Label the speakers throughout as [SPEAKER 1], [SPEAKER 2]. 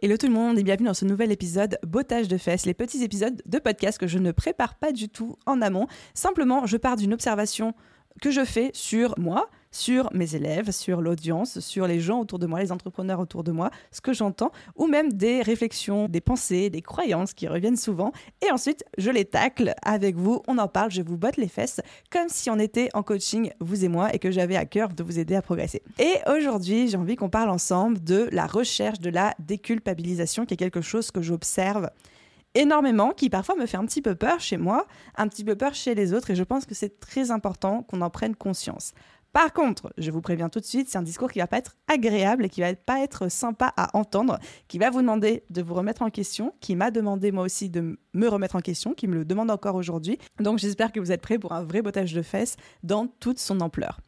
[SPEAKER 1] Hello tout le monde et bienvenue dans ce nouvel épisode Bottage de fesses, les petits épisodes de podcast que je ne prépare pas du tout en amont. Simplement, je pars d'une observation que je fais sur moi, sur mes élèves, sur l'audience, sur les gens autour de moi, les entrepreneurs autour de moi, ce que j'entends, ou même des réflexions, des pensées, des croyances qui reviennent souvent. Et ensuite, je les tacle avec vous, on en parle, je vous botte les fesses, comme si on était en coaching, vous et moi, et que j'avais à cœur de vous aider à progresser. Et aujourd'hui, j'ai envie qu'on parle ensemble de la recherche de la déculpabilisation, qui est quelque chose que j'observe énormément, qui parfois me fait un petit peu peur chez moi, un petit peu peur chez les autres, et je pense que c'est très important qu'on en prenne conscience. Par contre, je vous préviens tout de suite, c'est un discours qui va pas être agréable et qui va pas être sympa à entendre, qui va vous demander de vous remettre en question, qui m'a demandé moi aussi de me remettre en question, qui me le demande encore aujourd'hui. Donc j'espère que vous êtes prêts pour un vrai bottage de fesses dans toute son ampleur.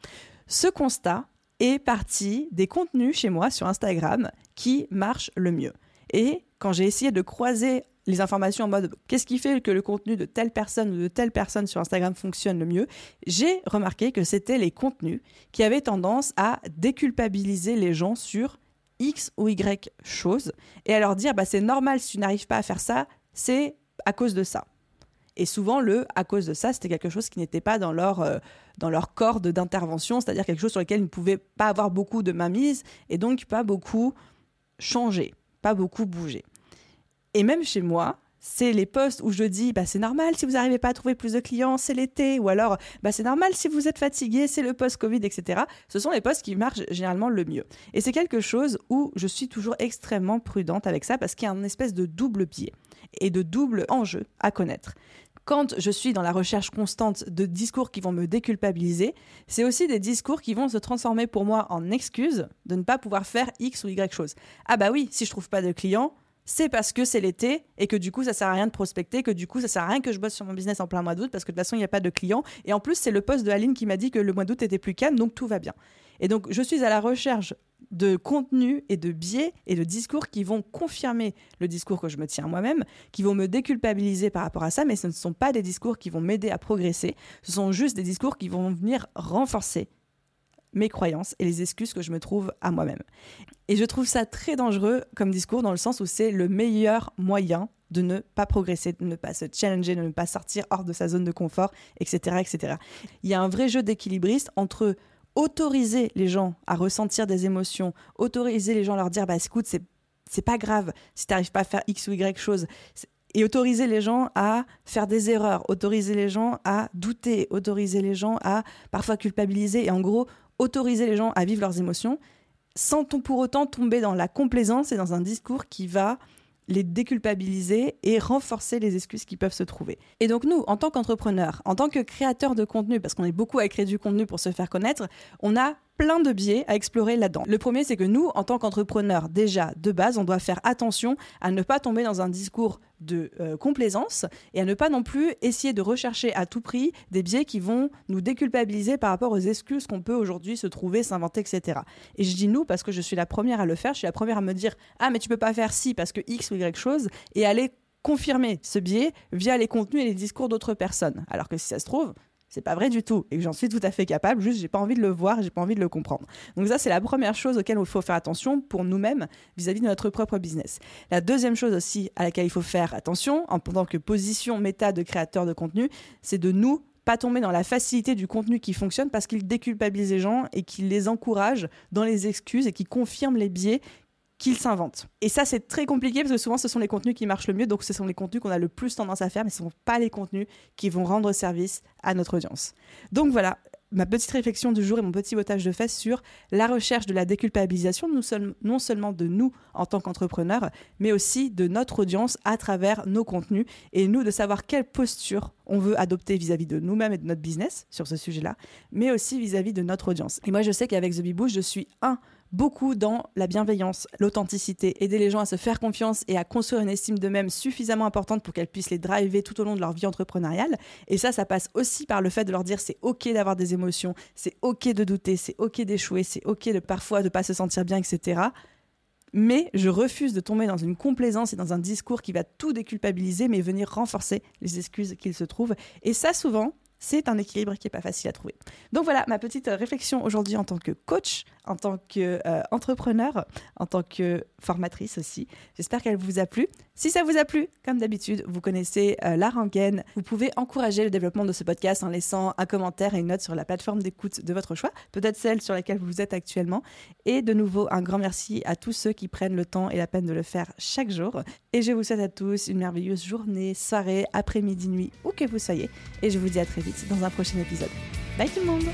[SPEAKER 1] Ce constat est parti des contenus chez moi sur Instagram qui marchent le mieux. Et quand j'ai essayé de croiser les informations en mode qu'est-ce qui fait que le contenu de telle personne ou de telle personne sur Instagram fonctionne le mieux, j'ai remarqué que c'était les contenus qui avaient tendance à déculpabiliser les gens sur X ou Y choses et à leur dire bah, c'est normal si tu n'arrives pas à faire ça, c'est à cause de ça. Et souvent, le à cause de ça, c'était quelque chose qui n'était pas dans leur, euh, dans leur corde d'intervention, c'est-à-dire quelque chose sur lequel ils ne pouvaient pas avoir beaucoup de mainmise et donc pas beaucoup changer, pas beaucoup bouger. Et même chez moi, c'est les posts où je dis bah, c'est normal si vous n'arrivez pas à trouver plus de clients, c'est l'été, ou alors bah, c'est normal si vous êtes fatigué, c'est le post-Covid, etc. Ce sont les posts qui marchent généralement le mieux. Et c'est quelque chose où je suis toujours extrêmement prudente avec ça parce qu'il y a un espèce de double biais et de double enjeu à connaître. Quand je suis dans la recherche constante de discours qui vont me déculpabiliser, c'est aussi des discours qui vont se transformer pour moi en excuses de ne pas pouvoir faire X ou Y chose. Ah bah oui, si je trouve pas de clients, c'est parce que c'est l'été et que du coup ça sert à rien de prospecter, que du coup ça sert à rien que je bosse sur mon business en plein mois d'août parce que de toute façon il n'y a pas de clients. Et en plus c'est le poste de Aline qui m'a dit que le mois d'août était plus calme donc tout va bien. Et donc je suis à la recherche de contenu et de biais et de discours qui vont confirmer le discours que je me tiens moi-même, qui vont me déculpabiliser par rapport à ça, mais ce ne sont pas des discours qui vont m'aider à progresser, ce sont juste des discours qui vont venir renforcer mes croyances et les excuses que je me trouve à moi-même. Et je trouve ça très dangereux comme discours dans le sens où c'est le meilleur moyen de ne pas progresser, de ne pas se challenger, de ne pas sortir hors de sa zone de confort, etc. etc. Il y a un vrai jeu d'équilibriste entre autoriser les gens à ressentir des émotions, autoriser les gens à leur dire bah écoute, c'est c'est pas grave si tu n'arrives pas à faire X ou Y chose et autoriser les gens à faire des erreurs, autoriser les gens à douter, autoriser les gens à parfois culpabiliser et en gros autoriser les gens à vivre leurs émotions sans pour autant tomber dans la complaisance et dans un discours qui va les déculpabiliser et renforcer les excuses qui peuvent se trouver. Et donc nous, en tant qu'entrepreneurs, en tant que créateurs de contenu, parce qu'on est beaucoup à créer du contenu pour se faire connaître, on a plein de biais à explorer là-dedans. Le premier, c'est que nous, en tant qu'entrepreneurs, déjà de base, on doit faire attention à ne pas tomber dans un discours de euh, complaisance et à ne pas non plus essayer de rechercher à tout prix des biais qui vont nous déculpabiliser par rapport aux excuses qu'on peut aujourd'hui se trouver, s'inventer, etc. Et je dis nous parce que je suis la première à le faire, je suis la première à me dire ah mais tu peux pas faire ci parce que X ou Y chose et aller confirmer ce biais via les contenus et les discours d'autres personnes. Alors que si ça se trouve, c'est pas vrai du tout et que j'en suis tout à fait capable, juste j'ai pas envie de le voir j'ai pas envie de le comprendre. Donc ça c'est la première chose auquel il faut faire attention pour nous-mêmes vis-à-vis de notre propre business. La deuxième chose aussi à laquelle il faut faire attention en tant que position méta de créateur de contenu, c'est de nous pas tomber dans la facilité du contenu qui fonctionne parce qu'il déculpabilise les gens et qu'il les encourage dans les excuses et qui confirme les biais qu'ils s'inventent. Et ça, c'est très compliqué parce que souvent, ce sont les contenus qui marchent le mieux, donc ce sont les contenus qu'on a le plus tendance à faire, mais ce ne sont pas les contenus qui vont rendre service à notre audience. Donc voilà, ma petite réflexion du jour et mon petit botage de fesses sur la recherche de la déculpabilisation, non seulement de nous en tant qu'entrepreneurs, mais aussi de notre audience à travers nos contenus et nous de savoir quelle posture on veut adopter vis-à-vis de nous-mêmes et de notre business sur ce sujet-là, mais aussi vis-à-vis de notre audience. Et moi, je sais qu'avec The Bee je suis un beaucoup dans la bienveillance, l'authenticité, aider les gens à se faire confiance et à construire une estime d'eux-mêmes suffisamment importante pour qu'elles puissent les driver tout au long de leur vie entrepreneuriale. Et ça, ça passe aussi par le fait de leur dire c'est ok d'avoir des émotions, c'est ok de douter, c'est ok d'échouer, c'est ok de parfois de pas se sentir bien, etc. Mais je refuse de tomber dans une complaisance et dans un discours qui va tout déculpabiliser, mais venir renforcer les excuses qu'il se trouvent. Et ça, souvent, c'est un équilibre qui n'est pas facile à trouver. Donc voilà ma petite réflexion aujourd'hui en tant que coach, en tant qu'entrepreneur, euh, en tant que formatrice aussi. J'espère qu'elle vous a plu. Si ça vous a plu, comme d'habitude, vous connaissez euh, la rengaine. Vous pouvez encourager le développement de ce podcast en laissant un commentaire et une note sur la plateforme d'écoute de votre choix, peut-être celle sur laquelle vous êtes actuellement. Et de nouveau, un grand merci à tous ceux qui prennent le temps et la peine de le faire chaque jour. Et je vous souhaite à tous une merveilleuse journée, soirée, après-midi, nuit, où que vous soyez. Et je vous dis à très vite dans un prochain épisode. Bye tout le monde